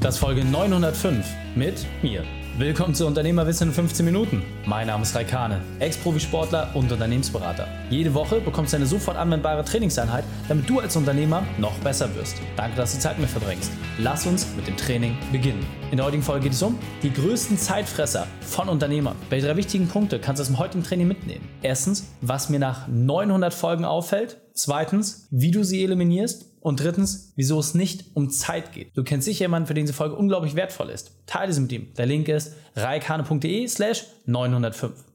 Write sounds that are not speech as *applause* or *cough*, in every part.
Das Folge 905 mit mir. Willkommen zu Unternehmerwissen in 15 Minuten. Mein Name ist Raikane, Ex-Profisportler und Unternehmensberater. Jede Woche bekommst du eine sofort anwendbare Trainingseinheit, damit du als Unternehmer noch besser wirst. Danke, dass du Zeit mit mir verbringst. Lass uns mit dem Training beginnen. In der heutigen Folge geht es um die größten Zeitfresser von Unternehmern. Welche drei wichtigen Punkte kannst du aus dem heutigen Training mitnehmen? Erstens, was mir nach 900 Folgen auffällt. Zweitens, wie du sie eliminierst. Und drittens, wieso es nicht um Zeit geht. Du kennst sicher jemanden, für den diese Folge unglaublich wertvoll ist. Teile sie mit ihm. Der Link ist reikane.de slash 905.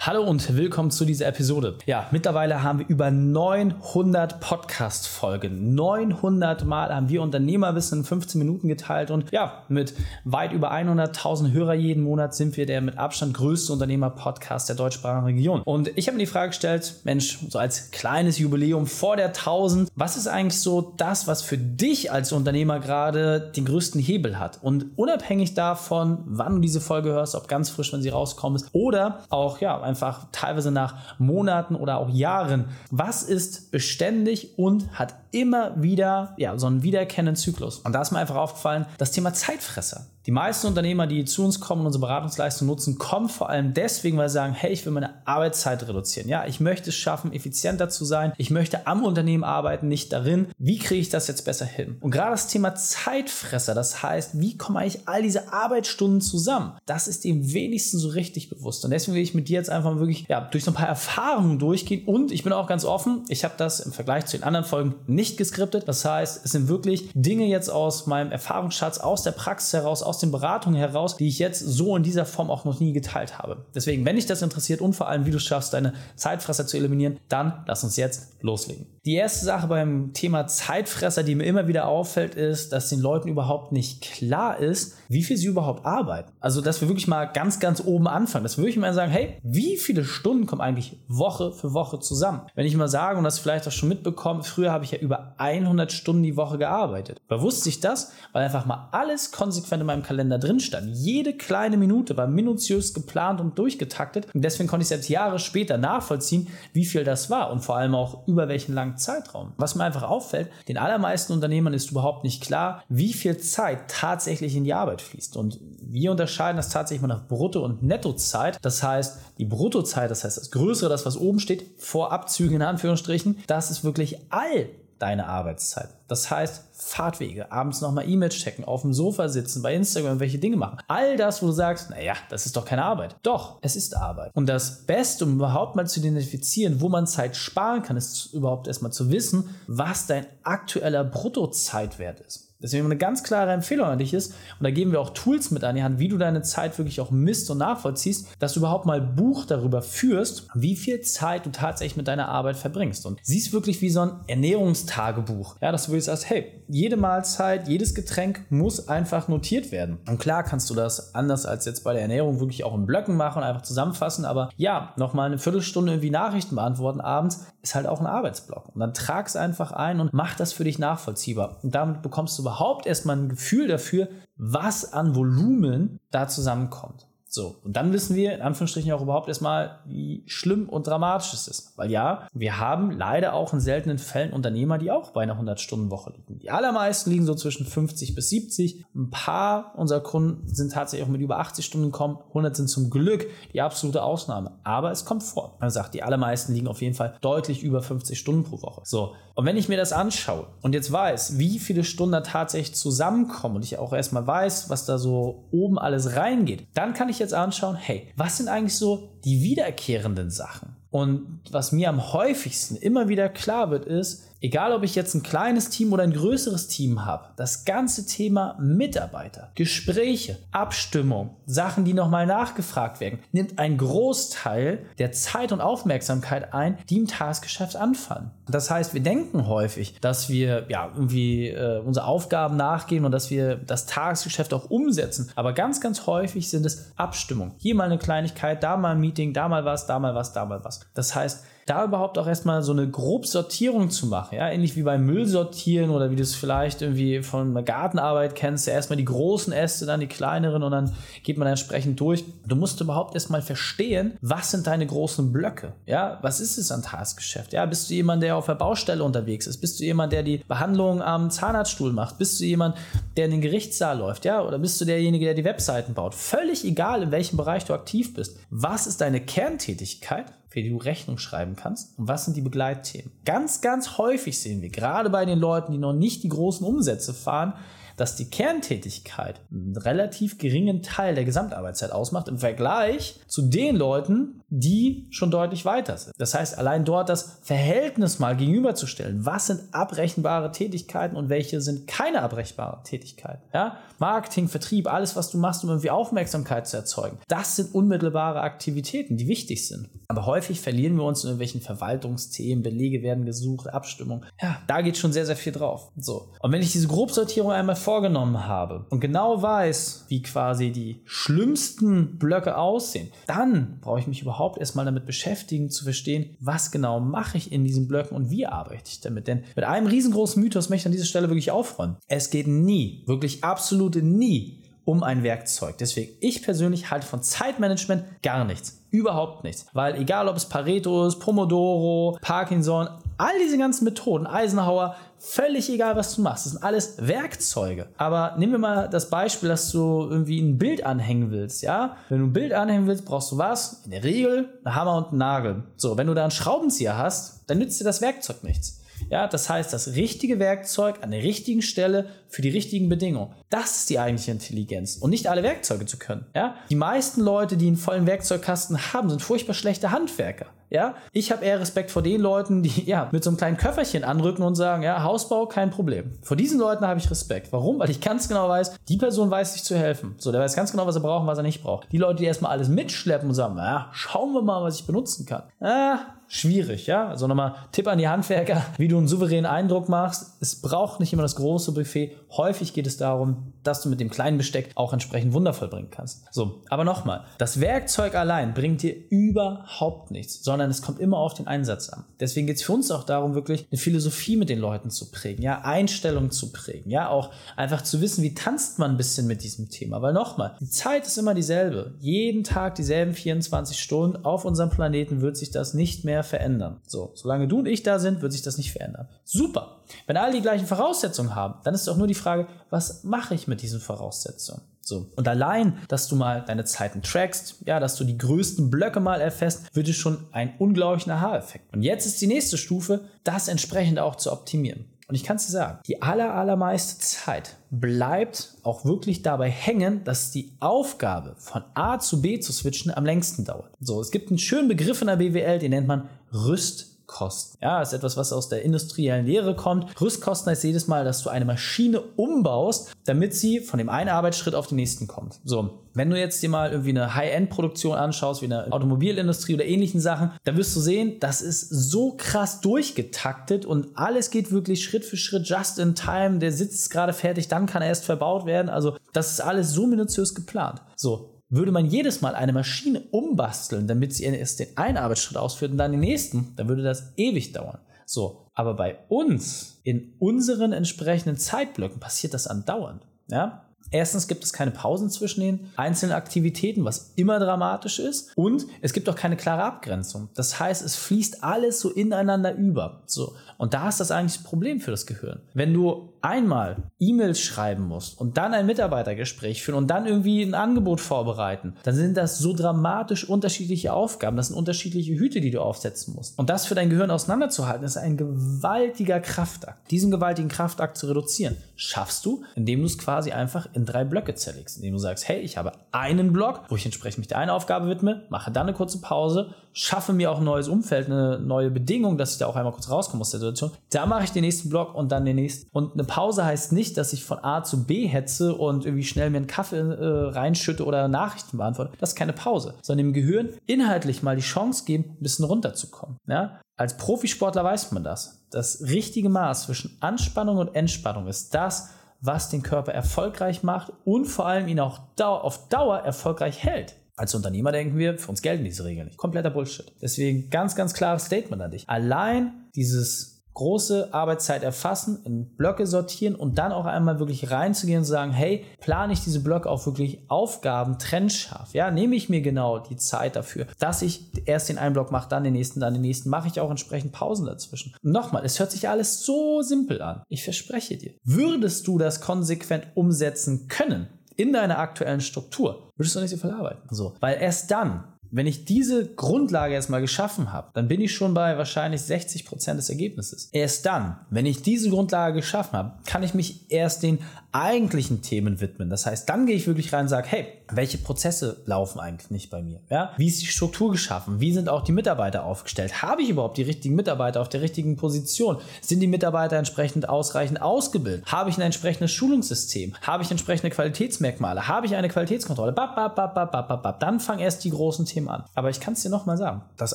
Hallo und willkommen zu dieser Episode. Ja, mittlerweile haben wir über 900 Podcast-Folgen. 900 Mal haben wir Unternehmerwissen in 15 Minuten geteilt und ja, mit weit über 100.000 Hörer jeden Monat sind wir der mit Abstand größte Unternehmer-Podcast der deutschsprachigen Region. Und ich habe mir die Frage gestellt, Mensch, so als kleines Jubiläum vor der 1000, was ist eigentlich so das, was für dich als Unternehmer gerade den größten Hebel hat? Und unabhängig davon, wann du diese Folge hörst, ob ganz frisch, wenn sie rauskommt, oder auch, ja, einfach teilweise nach Monaten oder auch Jahren. Was ist beständig und hat immer wieder ja, so einen wiedererkennenden Zyklus? Und da ist mir einfach aufgefallen, das Thema Zeitfresser. Die meisten Unternehmer, die zu uns kommen und unsere Beratungsleistung nutzen, kommen vor allem deswegen, weil sie sagen, hey, ich will meine Arbeitszeit reduzieren. Ja, ich möchte es schaffen, effizienter zu sein. Ich möchte am Unternehmen arbeiten, nicht darin. Wie kriege ich das jetzt besser hin? Und gerade das Thema Zeitfresser, das heißt, wie kommen eigentlich all diese Arbeitsstunden zusammen? Das ist dem wenigsten so richtig bewusst. Und deswegen will ich mit dir jetzt einfach wirklich ja, durch so ein paar Erfahrungen durchgehen. Und ich bin auch ganz offen, ich habe das im Vergleich zu den anderen Folgen nicht geskriptet. Das heißt, es sind wirklich Dinge jetzt aus meinem Erfahrungsschatz, aus der Praxis heraus, aus den Beratungen heraus, die ich jetzt so in dieser Form auch noch nie geteilt habe. Deswegen, wenn dich das interessiert und vor allem, wie du es schaffst, deine Zeitfresser zu eliminieren, dann lass uns jetzt loslegen. Die erste Sache beim Thema Zeitfresser, die mir immer wieder auffällt, ist, dass den Leuten überhaupt nicht klar ist, wie viel sie überhaupt arbeiten. Also, dass wir wirklich mal ganz, ganz oben anfangen. Dass wir wirklich mal sagen, hey, wie viele Stunden kommen eigentlich Woche für Woche zusammen? Wenn ich mal sage, und das vielleicht auch schon mitbekommen, früher habe ich ja über 100 Stunden die Woche gearbeitet. Wer wusste ich das? Weil einfach mal alles konsequent in meinem Kalender drin stand. Jede kleine Minute war minutiös geplant und durchgetaktet. Und deswegen konnte ich selbst Jahre später nachvollziehen, wie viel das war und vor allem auch über welchen langen Zeitraum. Was mir einfach auffällt, den allermeisten Unternehmern ist überhaupt nicht klar, wie viel Zeit tatsächlich in die Arbeit fließt. Und wir unterscheiden das tatsächlich mal nach Brutto- und Nettozeit. Das heißt, die Bruttozeit, das heißt das Größere, das was oben steht, vor Abzügen in Anführungsstrichen, das ist wirklich all deine Arbeitszeit. Das heißt, Fahrtwege, abends nochmal E-Mails checken, auf dem Sofa sitzen, bei Instagram welche Dinge machen. All das, wo du sagst, naja, das ist doch keine Arbeit. Doch, es ist Arbeit. Und das Beste, um überhaupt mal zu identifizieren, wo man Zeit sparen kann, ist überhaupt erstmal zu wissen, was dein aktueller Bruttozeitwert ist. Deswegen eine ganz klare Empfehlung an dich ist, und da geben wir auch Tools mit an die Hand, wie du deine Zeit wirklich auch misst und nachvollziehst, dass du überhaupt mal Buch darüber führst, wie viel Zeit du tatsächlich mit deiner Arbeit verbringst. Und siehst wirklich wie so ein Ernährungstagebuch. Ja, dass du wirklich sagst, hey, jede Mahlzeit, jedes Getränk muss einfach notiert werden. Und klar kannst du das anders als jetzt bei der Ernährung wirklich auch in Blöcken machen, einfach zusammenfassen, aber ja, nochmal eine Viertelstunde irgendwie Nachrichten beantworten abends ist halt auch ein Arbeitsblock. Und dann trag es einfach ein und mach das für dich nachvollziehbar. Und damit bekommst du überhaupt erstmal ein Gefühl dafür, was an Volumen da zusammenkommt. So, und dann wissen wir in Anführungsstrichen auch überhaupt erstmal, wie schlimm und dramatisch es ist. Weil ja, wir haben leider auch in seltenen Fällen Unternehmer, die auch bei einer 100-Stunden-Woche liegen. Die allermeisten liegen so zwischen 50 bis 70. Ein paar unserer Kunden sind tatsächlich auch mit über 80 Stunden gekommen. 100 sind zum Glück die absolute Ausnahme. Aber es kommt vor. Man sagt, die allermeisten liegen auf jeden Fall deutlich über 50 Stunden pro Woche. So, und wenn ich mir das anschaue und jetzt weiß, wie viele Stunden da tatsächlich zusammenkommen und ich auch erstmal weiß, was da so oben alles reingeht, dann kann ich ich jetzt anschauen, hey, was sind eigentlich so die wiederkehrenden Sachen? Und was mir am häufigsten immer wieder klar wird, ist, Egal, ob ich jetzt ein kleines Team oder ein größeres Team habe, das ganze Thema Mitarbeiter, Gespräche, Abstimmung, Sachen, die nochmal nachgefragt werden, nimmt einen Großteil der Zeit und Aufmerksamkeit ein, die im Tagesgeschäft anfallen. Das heißt, wir denken häufig, dass wir ja irgendwie äh, unsere Aufgaben nachgehen und dass wir das Tagesgeschäft auch umsetzen. Aber ganz, ganz häufig sind es Abstimmungen. Hier mal eine Kleinigkeit, da mal ein Meeting, da mal was, da mal was, da mal was. Das heißt, da überhaupt auch erstmal so eine Grobsortierung zu machen, ja, ähnlich wie beim Müll sortieren oder wie du es vielleicht irgendwie von einer Gartenarbeit kennst, ja, erstmal die großen Äste, dann die kleineren und dann geht man entsprechend durch. Du musst überhaupt erstmal verstehen, was sind deine großen Blöcke, ja, was ist es an Tagesgeschäft, ja, bist du jemand, der auf der Baustelle unterwegs ist, bist du jemand, der die Behandlung am Zahnarztstuhl macht, bist du jemand, der in den Gerichtssaal läuft, ja, oder bist du derjenige, der die Webseiten baut, völlig egal, in welchem Bereich du aktiv bist, was ist deine Kerntätigkeit für die du Rechnung schreiben kannst und was sind die Begleitthemen. Ganz, ganz häufig sehen wir, gerade bei den Leuten, die noch nicht die großen Umsätze fahren, dass die Kerntätigkeit einen relativ geringen Teil der Gesamtarbeitszeit ausmacht im Vergleich zu den Leuten, die schon deutlich weiter sind. Das heißt, allein dort das Verhältnis mal gegenüberzustellen, was sind abrechenbare Tätigkeiten und welche sind keine abrechenbare Tätigkeiten. Ja? Marketing, Vertrieb, alles, was du machst, um irgendwie Aufmerksamkeit zu erzeugen, das sind unmittelbare Aktivitäten, die wichtig sind. Aber häufig verlieren wir uns in irgendwelchen Verwaltungsthemen, Belege werden gesucht, Abstimmung. Ja, da geht schon sehr, sehr viel drauf. So. Und wenn ich diese Grobsortierung einmal vorgenommen habe und genau weiß, wie quasi die schlimmsten Blöcke aussehen, dann brauche ich mich überhaupt erstmal damit beschäftigen, zu verstehen, was genau mache ich in diesen Blöcken und wie arbeite ich damit. Denn mit einem riesengroßen Mythos möchte ich an dieser Stelle wirklich aufräumen. Es geht nie, wirklich absolut nie um ein Werkzeug. Deswegen, ich persönlich halte von Zeitmanagement gar nichts. Überhaupt nichts. Weil egal ob es Pareto ist, Pomodoro, Parkinson, all diese ganzen Methoden, Eisenhower, völlig egal, was du machst. Das sind alles Werkzeuge. Aber nehmen wir mal das Beispiel, dass du irgendwie ein Bild anhängen willst, ja? Wenn du ein Bild anhängen willst, brauchst du was? In der Regel einen Hammer und einen Nagel. So, wenn du da einen Schraubenzieher hast, dann nützt dir das Werkzeug nichts. Ja, das heißt, das richtige Werkzeug an der richtigen Stelle für die richtigen Bedingungen. Das ist die eigentliche Intelligenz und nicht alle Werkzeuge zu können. Ja, die meisten Leute, die einen vollen Werkzeugkasten haben, sind furchtbar schlechte Handwerker. Ja, ich habe eher Respekt vor den Leuten, die *laughs* ja mit so einem kleinen Köfferchen anrücken und sagen, ja, Hausbau kein Problem. Vor diesen Leuten habe ich Respekt. Warum? Weil ich ganz genau weiß, die Person weiß sich zu helfen. So, der weiß ganz genau, was er braucht und was er nicht braucht. Die Leute, die erstmal alles mitschleppen und sagen, ja, schauen wir mal, was ich benutzen kann. Ah, schwierig, ja. Also nochmal Tipp an die Handwerker, wie du einen souveränen Eindruck machst. Es braucht nicht immer das große Buffet. Häufig geht es darum, dass du mit dem kleinen Besteck auch entsprechend Wunder vollbringen kannst. So, aber nochmal, das Werkzeug allein bringt dir überhaupt nichts, sondern es kommt immer auf den Einsatz an. Deswegen geht es für uns auch darum, wirklich eine Philosophie mit den Leuten zu prägen, ja, Einstellungen zu prägen, ja, auch einfach zu wissen, wie tanzt man ein bisschen mit diesem Thema. Weil nochmal, die Zeit ist immer dieselbe. Jeden Tag dieselben 24 Stunden. Auf unserem Planeten wird sich das nicht mehr verändern. So, solange du und ich da sind, wird sich das nicht verändern. Super. Wenn alle die gleichen Voraussetzungen haben, dann ist doch nur die Frage, was mache ich mit diesen Voraussetzungen? So. Und allein, dass du mal deine Zeiten trackst, ja, dass du die größten Blöcke mal erfährst, wird es schon ein unglaublicher Aha-Effekt. Und jetzt ist die nächste Stufe, das entsprechend auch zu optimieren. Und ich kann es dir sagen, die aller, allermeiste Zeit bleibt auch wirklich dabei hängen, dass die Aufgabe von A zu B zu switchen am längsten dauert. So, es gibt einen schönen Begriff in der BWL, den nennt man Rüst Rüstkosten. Ja, ist etwas, was aus der industriellen Lehre kommt. Rüstkosten heißt jedes Mal, dass du eine Maschine umbaust, damit sie von dem einen Arbeitsschritt auf den nächsten kommt. So, wenn du jetzt dir mal irgendwie eine High-End-Produktion anschaust, wie eine Automobilindustrie oder ähnlichen Sachen, dann wirst du sehen, das ist so krass durchgetaktet und alles geht wirklich Schritt für Schritt, just in time. Der Sitz ist gerade fertig, dann kann er erst verbaut werden. Also, das ist alles so minutiös geplant. So, würde man jedes Mal eine Maschine umbasteln, damit sie erst den einen Arbeitsschritt ausführt und dann den nächsten, dann würde das ewig dauern. So, aber bei uns in unseren entsprechenden Zeitblöcken passiert das andauernd. Ja? Erstens gibt es keine Pausen zwischen den einzelnen Aktivitäten, was immer dramatisch ist. Und es gibt auch keine klare Abgrenzung. Das heißt, es fließt alles so ineinander über. So. Und da ist das eigentlich das Problem für das Gehirn. Wenn du einmal E-Mails schreiben musst und dann ein Mitarbeitergespräch führen und dann irgendwie ein Angebot vorbereiten, dann sind das so dramatisch unterschiedliche Aufgaben. Das sind unterschiedliche Hüte, die du aufsetzen musst. Und das für dein Gehirn auseinanderzuhalten, ist ein gewaltiger Kraftakt. Diesen gewaltigen Kraftakt zu reduzieren, schaffst du, indem du es quasi einfach in drei Blöcke zerlegst. Indem du sagst, hey, ich habe einen Block, wo ich entsprechend mich der einen Aufgabe widme, mache dann eine kurze Pause, schaffe mir auch ein neues Umfeld, eine neue Bedingung, dass ich da auch einmal kurz rauskomme aus der Situation. Da mache ich den nächsten Block und dann den nächsten. Und eine Pause heißt nicht, dass ich von A zu B hetze und irgendwie schnell mir einen Kaffee äh, reinschütte oder Nachrichten beantworte. Das ist keine Pause, sondern dem Gehirn inhaltlich mal die Chance geben, ein bisschen runterzukommen. Ja? Als Profisportler weiß man das. Das richtige Maß zwischen Anspannung und Entspannung ist das, was den Körper erfolgreich macht und vor allem ihn auch auf Dauer erfolgreich hält. Als Unternehmer denken wir, für uns gelten diese Regeln nicht. Kompletter Bullshit. Deswegen ganz, ganz klares Statement an dich. Allein dieses große Arbeitszeit erfassen, in Blöcke sortieren und dann auch einmal wirklich reinzugehen und sagen, hey, plane ich diese Blöcke auch wirklich Aufgaben trennscharf? Ja, nehme ich mir genau die Zeit dafür, dass ich erst den einen Block mache, dann den nächsten, dann den nächsten, mache ich auch entsprechend Pausen dazwischen. nochmal, es hört sich alles so simpel an. Ich verspreche dir, würdest du das konsequent umsetzen können in deiner aktuellen Struktur, würdest du nicht so viel arbeiten. So, weil erst dann wenn ich diese Grundlage erstmal geschaffen habe, dann bin ich schon bei wahrscheinlich 60 Prozent des Ergebnisses. Erst dann, wenn ich diese Grundlage geschaffen habe, kann ich mich erst den eigentlichen Themen widmen. Das heißt, dann gehe ich wirklich rein und sage, hey, welche Prozesse laufen eigentlich nicht bei mir? Ja? Wie ist die Struktur geschaffen? Wie sind auch die Mitarbeiter aufgestellt? Habe ich überhaupt die richtigen Mitarbeiter auf der richtigen Position? Sind die Mitarbeiter entsprechend ausreichend ausgebildet? Habe ich ein entsprechendes Schulungssystem? Habe ich entsprechende Qualitätsmerkmale? Habe ich eine Qualitätskontrolle? Bap, bap, bap, bap, bap, bap. Dann fangen erst die großen Themen an. Aber ich kann es dir nochmal sagen. Das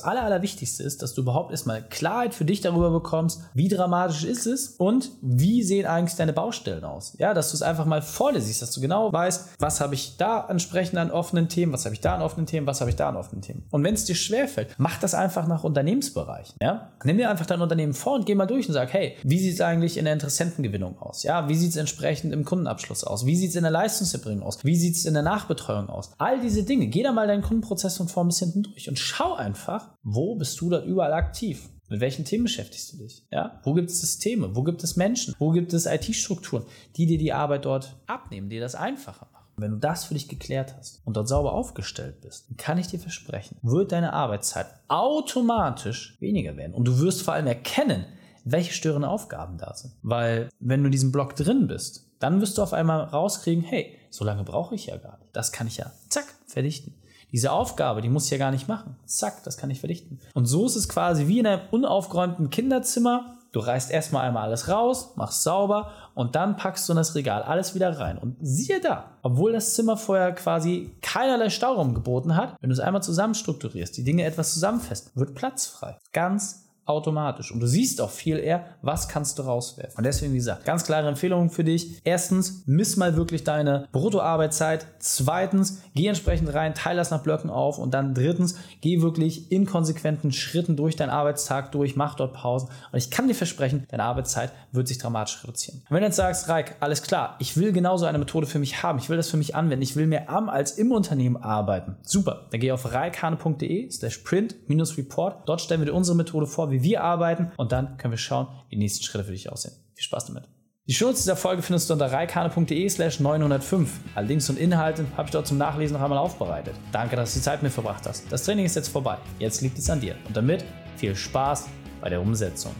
Aller, Allerwichtigste ist, dass du überhaupt erstmal Klarheit für dich darüber bekommst, wie dramatisch ist es und wie sehen eigentlich deine Baustellen aus. Ja, dass du es einfach mal vor dir siehst, dass du genau weißt, was habe ich da entsprechend an offenen Themen, was habe ich da an offenen Themen, was habe ich da an offenen Themen. Und wenn es dir schwerfällt, mach das einfach nach Unternehmensbereich. Ja? Nimm dir einfach dein Unternehmen vor und geh mal durch und sag, hey, wie sieht es eigentlich in der Interessentengewinnung aus? Ja, wie sieht es entsprechend im Kundenabschluss aus? Wie sieht es in der Leistungserbringung aus? Wie sieht es in der Nachbetreuung aus? All diese Dinge. Geh da mal deinen Kundenprozess von vorn bis hinten durch und schau einfach, wo bist du da überall aktiv? Mit welchen Themen beschäftigst du dich? Ja? Wo gibt es Systeme? Wo gibt es Menschen? Wo gibt es IT-Strukturen, die dir die Arbeit dort abnehmen, die das einfacher machen? Wenn du das für dich geklärt hast und dort sauber aufgestellt bist, kann ich dir versprechen, wird deine Arbeitszeit automatisch weniger werden. Und du wirst vor allem erkennen, welche störenden Aufgaben da sind. Weil wenn du in diesem Block drin bist, dann wirst du auf einmal rauskriegen, hey, so lange brauche ich ja gar nicht. Das kann ich ja, zack, verdichten. Diese Aufgabe, die muss ich ja gar nicht machen. Zack, das kann ich verdichten. Und so ist es quasi wie in einem unaufgeräumten Kinderzimmer. Du reißt erstmal einmal alles raus, machst sauber und dann packst du in das Regal alles wieder rein. Und siehe da, obwohl das Zimmer vorher quasi keinerlei Stauraum geboten hat, wenn du es einmal zusammenstrukturierst, die Dinge etwas zusammenfasst, wird Platz frei. Ganz automatisch. Und du siehst auch viel eher, was kannst du rauswerfen. Und deswegen, wie gesagt, ganz klare Empfehlungen für dich. Erstens, miss mal wirklich deine Bruttoarbeitszeit. Zweitens, geh entsprechend rein, teile das nach Blöcken auf. Und dann drittens, geh wirklich in konsequenten Schritten durch deinen Arbeitstag durch, mach dort Pausen. Und ich kann dir versprechen, deine Arbeitszeit wird sich dramatisch reduzieren. Und wenn du jetzt sagst, Reik, alles klar, ich will genauso eine Methode für mich haben, ich will das für mich anwenden, ich will mehr am als im Unternehmen arbeiten. Super, dann geh auf reikane.de slash print-report. Dort stellen wir dir unsere Methode vor, wie wir arbeiten und dann können wir schauen, wie die nächsten Schritte für dich aussehen. Viel Spaß damit. Die Shownotes dieser Folge findest du unter reikane.de slash 905. Alle Links und Inhalte habe ich dort zum Nachlesen noch einmal aufbereitet. Danke, dass du die Zeit mit verbracht hast. Das Training ist jetzt vorbei. Jetzt liegt es an dir. Und damit viel Spaß bei der Umsetzung.